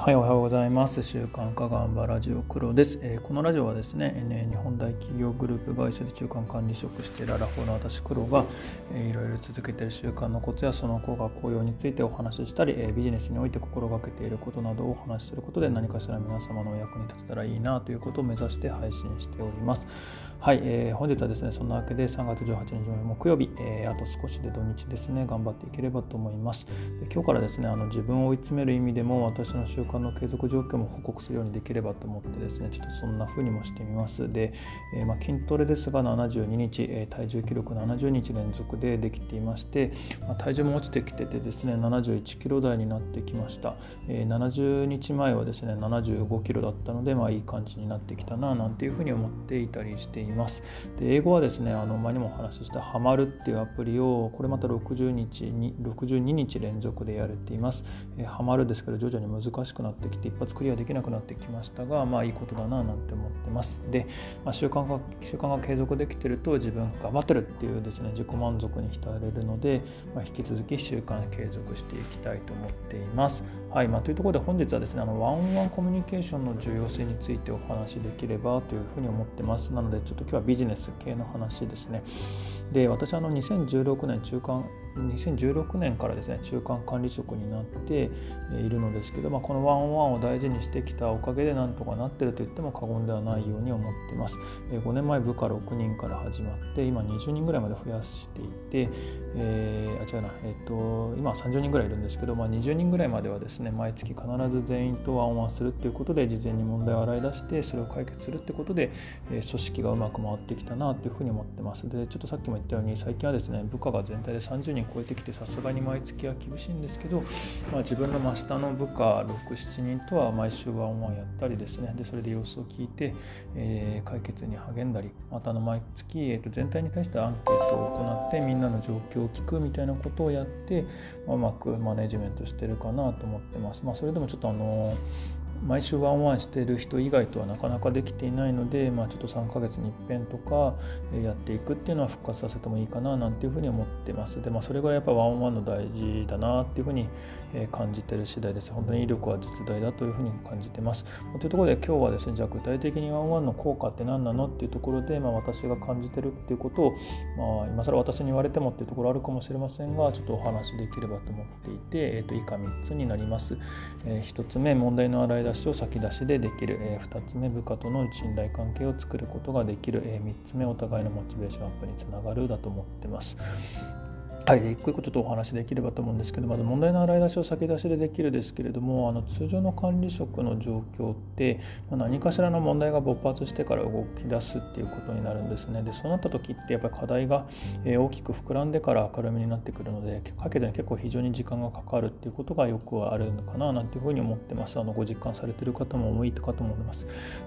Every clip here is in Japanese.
はい、おはようございます。週刊化頑張ラジオ黒です、えー、このラジオはですね、ね日本大企業グループ会社で中間管理職しているアラフォーの私黒が、えー、いろいろ続けている習慣のコツやその効果効用についてお話ししたり、えー、ビジネスにおいて心がけていることなどをお話しすることで何かしら皆様のお役に立てたらいいなということを目指して配信しております。はい、えー、本日はですね、そんなわけで3月18日木曜日、えー、あと少しで土日ですね、頑張っていければと思います。で今日からですね、あの自分を追い詰める意味でも私の習慣の継続状況も報告するようにできればと思ってですね、ちょっとそんな風にもしてみます。で、えー、まあ、筋トレですが72日、え体重記録70日連続でできていまして、まあ、体重も落ちてきててですね、71キロ台になってきました。え70日前はですね、75キロだったので、まあいい感じになってきたな、なんていうふうに思っていたりしています。で英語はですねあの前にもお話ししたハマるっていうアプリをこれまた60日に62日連続でやれています。えハマるですけど徐々に難しくなってきて一発クリアできなくなってきましたがまあいいことだななんて思ってます。で、まあ、習慣が習慣が継続できてると自分頑張ってるっていうですね自己満足に浸れるので、まあ、引き続き習慣継続していきたいと思っています。はいまあ、というところで本日はですねあのワンオンワンコミュニケーションの重要性についてお話しできればというふうに思ってます。なのでちょっと今日はビジネス系の話ですね。で私あの2016年中間2016年からですね中間管理職になっているのですけど、まあ、このワンオンワンを大事にしてきたおかげでなんとかなってると言っても過言ではないように思っています。5年前部下6人から始まって今20人ぐらいまで増やしていて、えー、あ違うな、え、ー、と今30人ぐらいいるんですけど、まあ、20人ぐらいまではですね毎月必ず全員とワンオンワンするっていうことで事前に問題を洗い出してそれを解決するってことで、え組織がうまく回ってきたなというふうに思ってます。でちょっとさっきも言ったように最近はですね部下が全体で30人超えてきてさすがに毎月は厳しいんですけど、まあ、自分の真下の部下67人とは毎週 one on one やったりですねでそれで様子を聞いて、えー、解決に励んだりまたの毎月、えー、と全体に対してアンケートを行ってみんなの状況を聞くみたいなことをやって、まあ、うまくマネジメントしてるかなと思ってます。まあ、それでもちょっとあの毎週 one on one してる人以外とはなかなかできていないので、まあ、ちょっと3ヶ月に一遍とかやっていくっていうのは復活させてもいいかななんていうふうに思ってます。で、まあ、それぐらいやっぱ one on one の大事だなっていうふうに感じてる次第です。本当に威力は実大だというふうに感じてます。というところで今日はですね、じゃあ具体的にワンワンの効果って何なのっていうところで、まあ、私が感じてるっていうことを、まあ、今更私に言われてもっていうところあるかもしれませんが、ちょっとお話できればと思っていて、えー、と以下3つになります。えー、1つ目、問題の洗い出しを先出しでできる、え2つ目部下との信頼関係を作ることができる、え3つ目お互いのモチベーションアップにつながるだと思ってます。はい、一個一個ちょっとお話できればと思うんですけどまず問題の洗い出しを先出しでできるですけれどもあの通常の管理職の状況ってま何かしらの問題が勃発してから動き出すっていうことになるんですね。でそうなった時ってやっぱり課題が大きく膨らんでから明るみになってくるので解決に結構非常に時間がかかるっていうことがよくあるのかななんていうふうに思ってます。あのご実感されてる方も多いかと思います。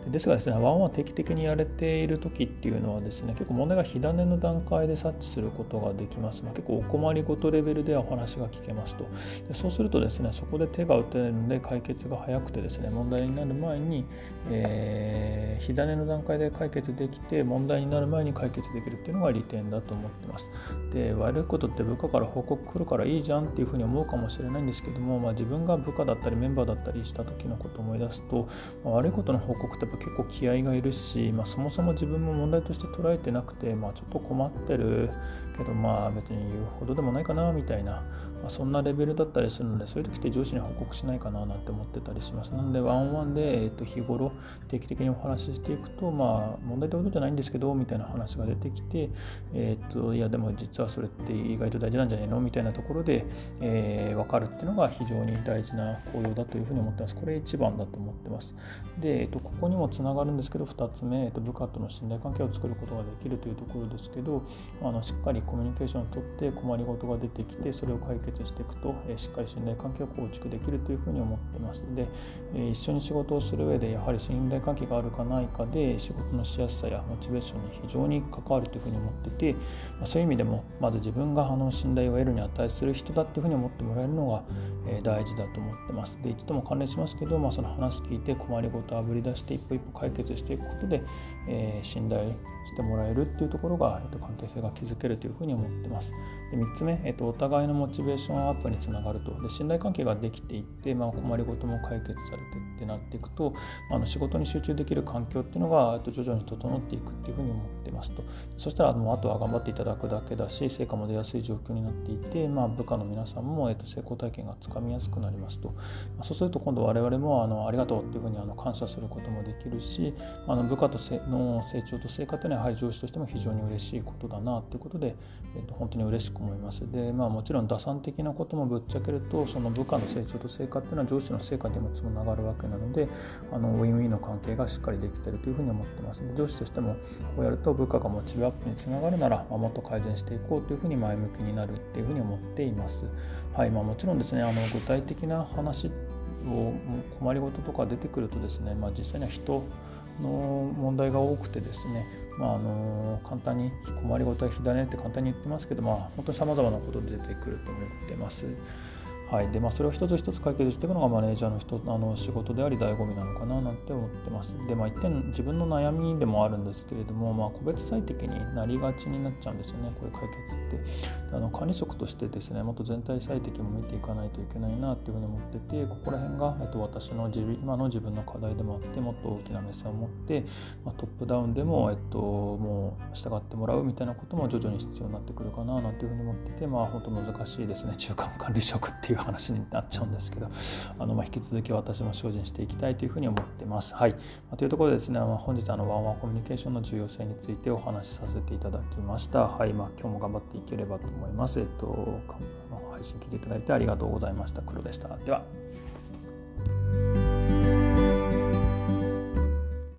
ですがですねワンワン定期的にやれている時っていうのはですね結構問題が火種の段階で察知することができます、まあ、結構困りごとレベルではお話が聞けますと。でそうするとですねそこで手が打てるので解決が早くてですね問題になる前に、えー、火種の段階で解決できて問題になる前に解決できるっていうのが利点だと思ってます。で悪いことって部下から報告来るからいいじゃんっていうふうに思うかもしれないんですけども、まあ、自分が部下だったりメンバーだったりした時のことを思い出すと、まあ、悪いことの報告ってやっぱ結構気合がいるし、まあ、そもそも自分も問題として捉えてなくて、まあ、ちょっと困ってるけどまあ別に言うほどでもないかなみたいな、まあ、そんなレベルだったりするのでそういう時って上司に報告しないかななんて思ってたりします。なのでワンオンワンで、えー、と日頃定期的にお話ししていくとまあ問題ってことじゃないんですけどみたいな話が出てきてえっ、ー、といやでも実はそれって意外と大事なんじゃないの？みたいなところで、えー、分かるっていうのが非常に大事な行動だというふうに思ってます。これ一番だと思ってます。で、えー、とここにもつながるんですけど2つ目、えー、と部下との信頼関係を作ることができるというところですけどあのしっかりコミュニケーションをとって困りごとが出てきてそれを解決していくと、えしっかり信頼関係を構築できるというふうに思ってますで、え一緒に仕事をする上でやはり信頼関係があるかないかで仕事のしやすさやモチベーションに非常に関わるというふうに思ってて、まそういう意味でもまず自分があの信頼を得るに値する人だというふうに思ってもらえるのが、え大事だと思ってます。で一度も関連しますけど、まあ、その話聞いて困りごとあぶり出して一歩一歩解決していくことで、え信頼してもらえるっていうところが、えっと、関係性が築けるというふうに思ってます。で3つ目、えっと、お互いのモチベーションアップにつながると。で信頼関係ができていって、まあ、困りごとも解決されてってなっていくとあの仕事に集中できる環境っていうのが徐々に整っていくっていうふうに思ってますと。そしたらもうあとは頑張っていただくだけだし成果も出やすい状況になっていて、まあ、部下の皆さんも、えっと、成功体験がつかみやすくなりますと、まあ、そうすると今度我々もあのありがとうっていうふうにあの感謝することもできるしあの部下とせの成長と成果というのはやはり上司としても非常に嬉しいことだなということで、えっと、本当に嬉しく思います。でまあ、もちろん打算的なこともぶっちゃけるとその部下の成長と成果っていうのは上司の成果にもつながるわけなのであのウィンウィンの関係がしっかりできてるというふうに思ってますで上司としてもこうやると部下がモチベアップにつながるなら、まあ、もっと改善していこうというふうに前向きになるっていうふうに思っています。はいまあ、もちろんですねあの具体的な話を困りごととか出てくるとですね、まあ、実際には人の問題が多くてですね、まあ、あの簡単に困りごとは火種って簡単に言ってますけど、まあ、本当にさまざまなことで出てくると思ってます。はいでまあ、それを一つ一つ解決していくのがマネージャーの人あの仕事であり醍醐味なのかななんて思ってます。で、まあ、一点自分の悩みでもあるんですけれども、まあ、個別最適になりがちになっちゃうんですよね、これ解決って。あの管理職としてですね、もっと全体最適も見ていかないといけないなっていうふうに思ってて、ここら辺が、えっと、私の自今の自分の課題でもあって、もっと大きな目線を持って、まあ、トップダウンでも、えっと、もう従ってもらうみたいなことも徐々に必要になってくるかななんていうふうに思ってて、まあ、本当難しいですね、中間管理職っていう話になっちゃうんですけどあの、まあ、引き続き私も精進していきたいというふうに思ってます。はいま、というところでですね、まあ、本日あのワンワンコミュニケーションの重要性についてお話しさせていただきました。はいまあ、今日も頑張っていければと思います。えっと、配信聞いていただいてありがとうございました。黒でした。では。